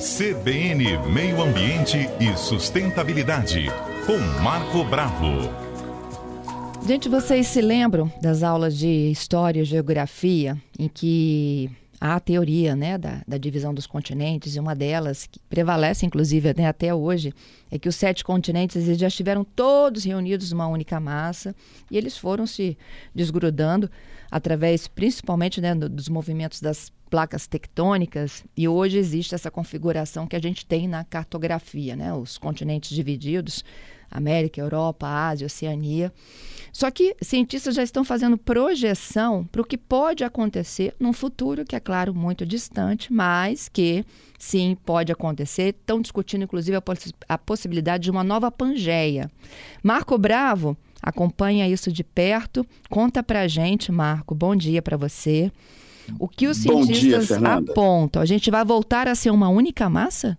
CBN Meio Ambiente e Sustentabilidade, com Marco Bravo. Gente, vocês se lembram das aulas de História e Geografia, em que há a teoria né, da, da, divisão dos continentes, e uma delas, que prevalece inclusive né, até hoje, é que os sete continentes eles já estiveram todos reunidos numa única massa e eles foram se desgrudando através principalmente né, dos movimentos das placas tectônicas e hoje existe essa configuração que a gente tem na cartografia, né, os continentes divididos América, Europa, Ásia, Oceania. Só que cientistas já estão fazendo projeção para o que pode acontecer num futuro que é claro muito distante, mas que sim pode acontecer. Estão discutindo inclusive a, poss a possibilidade de uma nova Pangeia. Marco Bravo acompanha isso de perto. Conta para gente, Marco. Bom dia para você. O que os cientistas dia, apontam? A gente vai voltar a ser uma única massa?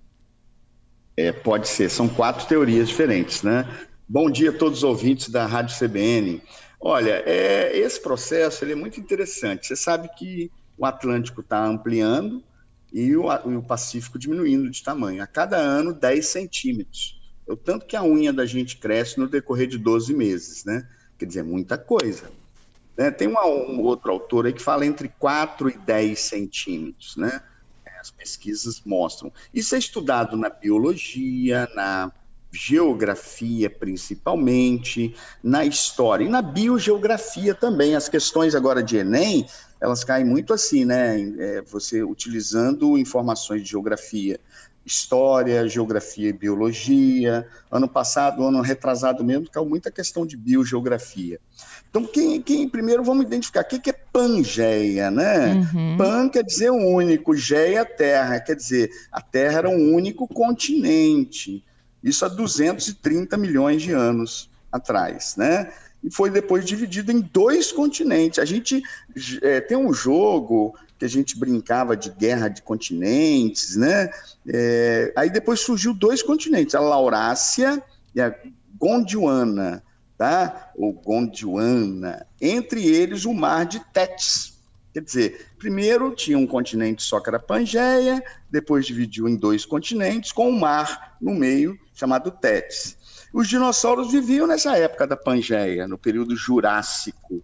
É, pode ser, são quatro teorias diferentes, né? Bom dia a todos os ouvintes da Rádio CBN. Olha, é, esse processo ele é muito interessante. Você sabe que o Atlântico está ampliando e o, o, Pacífico diminuindo de tamanho. A cada ano, 10 centímetros. É o tanto que a unha da gente cresce no decorrer de 12 meses, né? Quer dizer, muita coisa. Né? Tem uma, um outro autor aí que fala entre 4 e 10 centímetros, né? As pesquisas mostram. Isso é estudado na biologia, na geografia principalmente, na história e na biogeografia também. As questões agora de Enem, elas caem muito assim, né? É, você utilizando informações de geografia história, geografia e biologia. Ano passado, ano retrasado mesmo, caiu muita questão de biogeografia. Então, quem, quem primeiro vamos identificar o que, que é Pangeia, né? Uhum. Pan quer dizer único, Geia terra, quer dizer a Terra era um único continente. Isso há 230 milhões de anos atrás, né? E foi depois dividido em dois continentes. A gente é, tem um jogo que a gente brincava de guerra de continentes, né? É, aí depois surgiu dois continentes, a Laurácia e a Gondwana, tá? Ou Gondwana. Entre eles o mar de Tétis. Quer dizer, primeiro tinha um continente só que era Pangeia, depois dividiu em dois continentes com um mar no meio chamado Tétis. Os dinossauros viviam nessa época da Pangeia, no período Jurássico.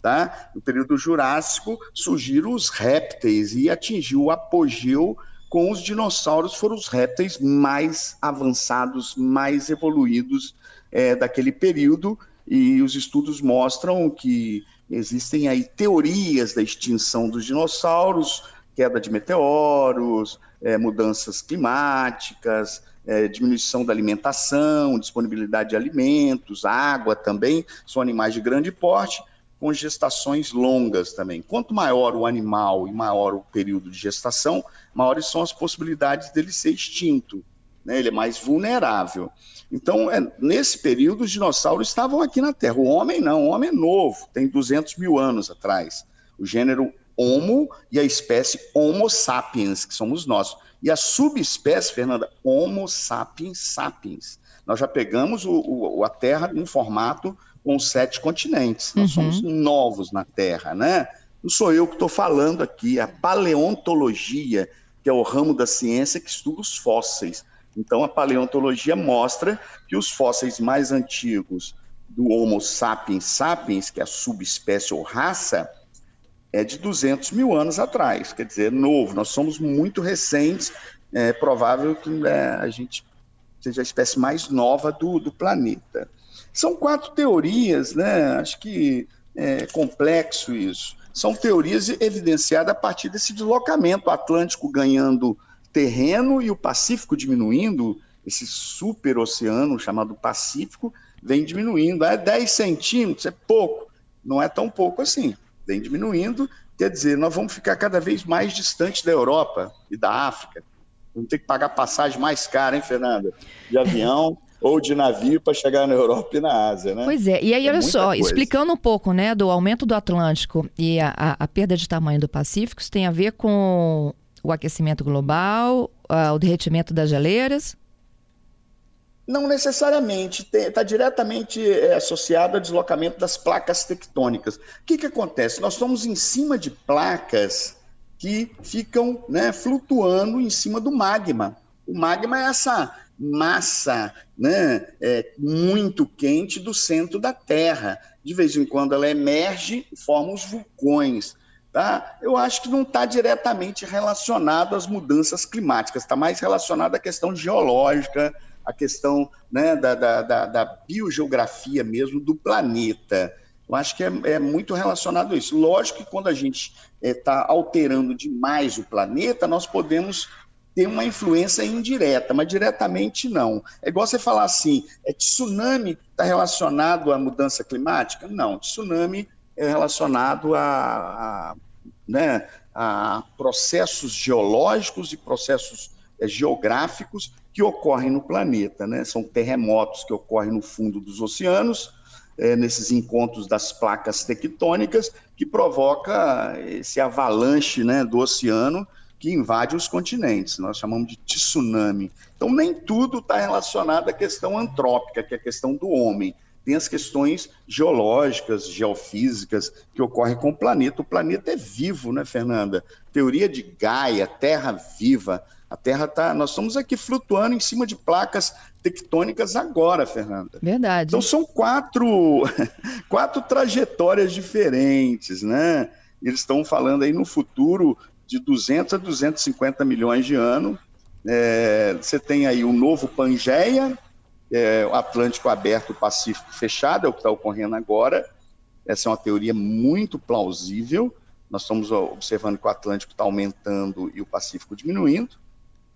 Tá? No período Jurássico surgiram os répteis e atingiu o apogeu com os dinossauros, foram os répteis mais avançados, mais evoluídos é, daquele período, e os estudos mostram que existem aí teorias da extinção dos dinossauros, queda de meteoros, é, mudanças climáticas, é, diminuição da alimentação, disponibilidade de alimentos, água também, são animais de grande porte, com gestações longas também. Quanto maior o animal e maior o período de gestação, maiores são as possibilidades dele ser extinto. Né? Ele é mais vulnerável. Então, é, nesse período, os dinossauros estavam aqui na Terra. O homem não, o homem é novo, tem 200 mil anos atrás. O gênero Homo e a espécie Homo sapiens, que somos nós. E a subespécie, Fernanda, Homo sapiens sapiens. Nós já pegamos o, o, a Terra em formato com sete continentes. Nós uhum. somos novos na Terra, né? Não sou eu que estou falando aqui, a paleontologia, que é o ramo da ciência que estuda os fósseis. Então, a paleontologia mostra que os fósseis mais antigos do Homo sapiens sapiens, que é a subespécie ou raça, é de 200 mil anos atrás, quer dizer, novo. Nós somos muito recentes, é provável que é, a gente seja a espécie mais nova do, do planeta. São quatro teorias, né? Acho que é complexo isso. São teorias evidenciadas a partir desse deslocamento, Atlântico ganhando terreno e o Pacífico diminuindo, esse super oceano chamado Pacífico vem diminuindo. É 10 centímetros, é pouco, não é tão pouco assim, vem diminuindo, quer dizer, nós vamos ficar cada vez mais distante da Europa e da África. Vamos ter que pagar passagem mais cara, hein, Fernanda? De avião ou de navio para chegar na Europa e na Ásia, né? Pois é, e aí é olha só, coisa. explicando um pouco, né, do aumento do Atlântico e a, a, a, perda de tamanho do Pacífico, isso tem a ver com o aquecimento global, uh, o derretimento das geleiras? Não necessariamente, está diretamente é, associado ao deslocamento das placas tectônicas. O que, que acontece? Nós estamos em cima de placas que ficam né, flutuando em cima do magma. O magma é essa massa né, é, muito quente do centro da Terra. De vez em quando ela emerge e forma os vulcões. Tá? Eu acho que não está diretamente relacionado às mudanças climáticas, está mais relacionado à questão geológica, à questão né, da, da, da, da biogeografia mesmo do planeta. Eu acho que é, é, muito relacionado a isso. Lógico que quando a gente está é, alterando demais o planeta, nós podemos ter uma influência indireta, mas diretamente não. É igual você falar assim, é tsunami está relacionado à mudança climática? Não, tsunami relacionado a, a, né, a processos geológicos e processos é, geográficos que ocorrem no planeta. Né? São terremotos que ocorrem no fundo dos oceanos, é, nesses encontros das placas tectônicas, que provoca esse avalanche né, do oceano que invade os continentes. Nós chamamos de tsunami. Então, nem tudo está relacionado à questão antrópica, que é a questão do homem. Tem as questões geológicas, geofísicas que ocorrem com o planeta. O planeta é vivo, né, Fernanda? Teoria de Gaia, Terra viva. A Terra está. Nós estamos aqui flutuando em cima de placas tectônicas agora, Fernanda. Verdade. Então são quatro, quatro trajetórias diferentes, né? Eles estão falando aí no futuro de 200 a 250 milhões de anos. É, você tem aí o novo Pangeia, é, Atlântico aberto, Pacífico fechado, é o que está ocorrendo agora. Essa é uma teoria muito plausível. Nós estamos observando que o Atlântico está aumentando e o Pacífico diminuindo.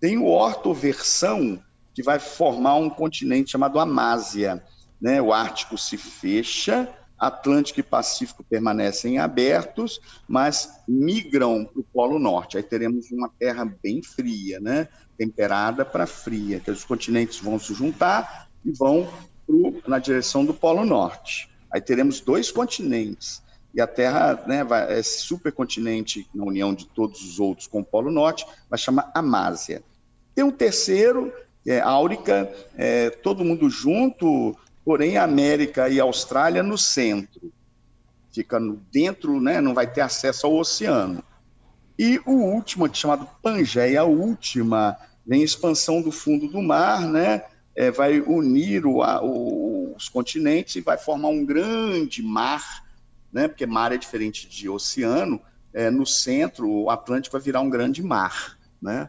Tem o ortoversão, que vai formar um continente chamado Amásia. Né? O Ártico se fecha, Atlântico e Pacífico permanecem abertos, mas migram para o Polo Norte. Aí teremos uma terra bem fria, né? temperada para fria, que os continentes vão se juntar e vão pro, na direção do Polo Norte. Aí teremos dois continentes. E a Terra né, vai, é supercontinente na união de todos os outros com o Polo Norte, vai chamar Amásia. Tem um terceiro, é, Áurica, é, todo mundo junto, porém América e Austrália no centro. Fica dentro, né, não vai ter acesso ao oceano. E o último, chamado Pangeia, a última, vem expansão do fundo do mar, né, é, vai unir o, o, os continentes e vai formar um grande mar, né, porque mar é diferente de oceano, é, no centro, o Atlântico vai virar um grande mar, né?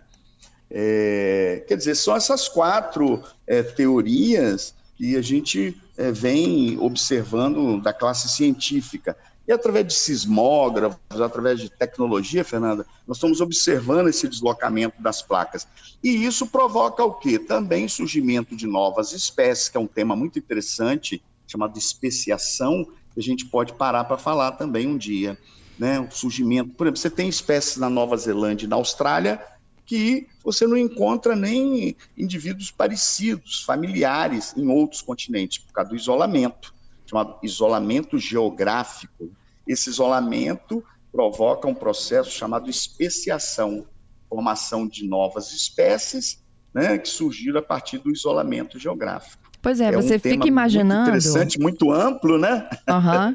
É, quer dizer, são essas quatro é, teorias que a gente é, vem observando da classe científica. E através de sismógrafos, através de tecnologia, Fernanda, nós estamos observando esse deslocamento das placas. E isso provoca o quê? Também surgimento de novas espécies, que é um tema muito interessante, chamado especiação, que a gente pode parar para falar também um dia. Né? O surgimento, por exemplo, você tem espécies na Nova Zelândia e na Austrália que você não encontra nem indivíduos parecidos, familiares, em outros continentes, por causa do isolamento, chamado isolamento geográfico. Esse isolamento provoca um processo chamado especiação, formação de novas espécies, né, que surgiram a partir do isolamento geográfico. Pois é, é você um fica imaginando. Muito interessante, muito amplo, né? Uhum.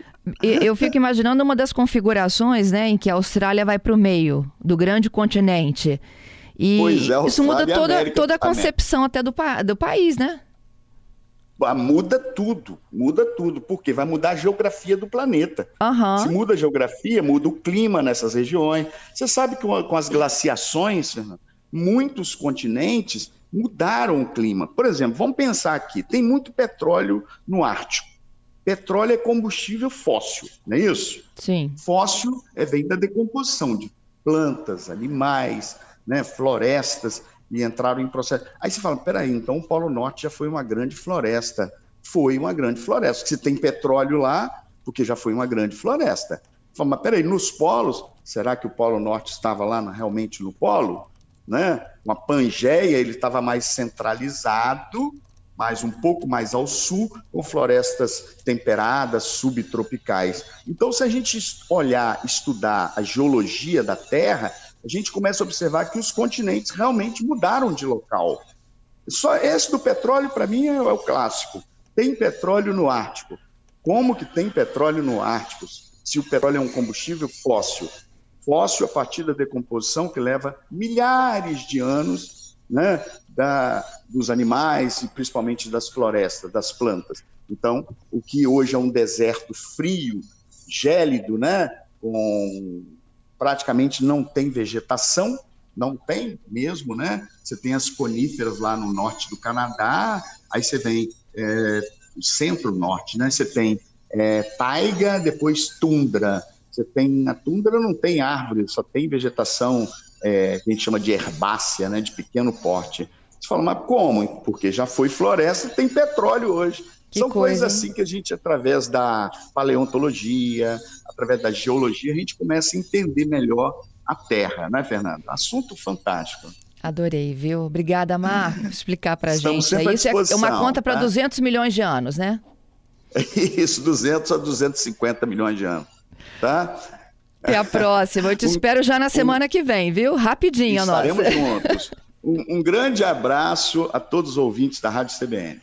Eu fico imaginando uma das configurações, né, em que a Austrália vai para o meio do grande continente. E é, isso muda toda, toda a concepção até do, do país, né? Ah, muda tudo, muda tudo, porque vai mudar a geografia do planeta. Uhum. Se muda a geografia, muda o clima nessas regiões. Você sabe que com as glaciações, muitos continentes mudaram o clima. Por exemplo, vamos pensar aqui: tem muito petróleo no Ártico. Petróleo é combustível fóssil, não é isso? Sim. Fóssil é vem da decomposição de plantas, animais, né, florestas, e entraram em processo. Aí você fala, peraí, então o Polo Norte já foi uma grande floresta. Foi uma grande floresta. Se tem petróleo lá, porque já foi uma grande floresta. Fala, mas peraí, nos polos, será que o Polo Norte estava lá realmente no polo? Né? Uma Pangeia, ele estava mais centralizado, mais um pouco mais ao sul, com florestas temperadas, subtropicais. Então, se a gente olhar, estudar a geologia da Terra, a gente começa a observar que os continentes realmente mudaram de local. Só esse do petróleo, para mim, é o clássico. Tem petróleo no Ártico. Como que tem petróleo no Ártico? Se o petróleo é um combustível fóssil, fóssil a partir da decomposição, que leva milhares de anos né, da, dos animais e principalmente das florestas, das plantas. Então, o que hoje é um deserto frio, gélido, né, com praticamente não tem vegetação, não tem mesmo, né? Você tem as coníferas lá no norte do Canadá, aí você vem é, centro-norte, né? Você tem é, taiga, depois tundra. Você tem a tundra não tem árvore, só tem vegetação é, que a gente chama de herbácea, né? De pequeno porte. Você fala, mas como? Porque já foi floresta e tem petróleo hoje. Que São coisa, coisas assim que a gente, através da paleontologia, através da geologia, a gente começa a entender melhor a Terra, né, Fernando? Assunto fantástico. Adorei, viu? Obrigada, Mar, por explicar para a gente. Isso é uma conta para tá? 200 milhões de anos, né? Isso, 200 a 250 milhões de anos, tá? Até a próxima. Eu te um, espero já na semana um, que vem, viu? Rapidinho, nossa. Estaremos juntos. Um, um grande abraço a todos os ouvintes da Rádio CBN.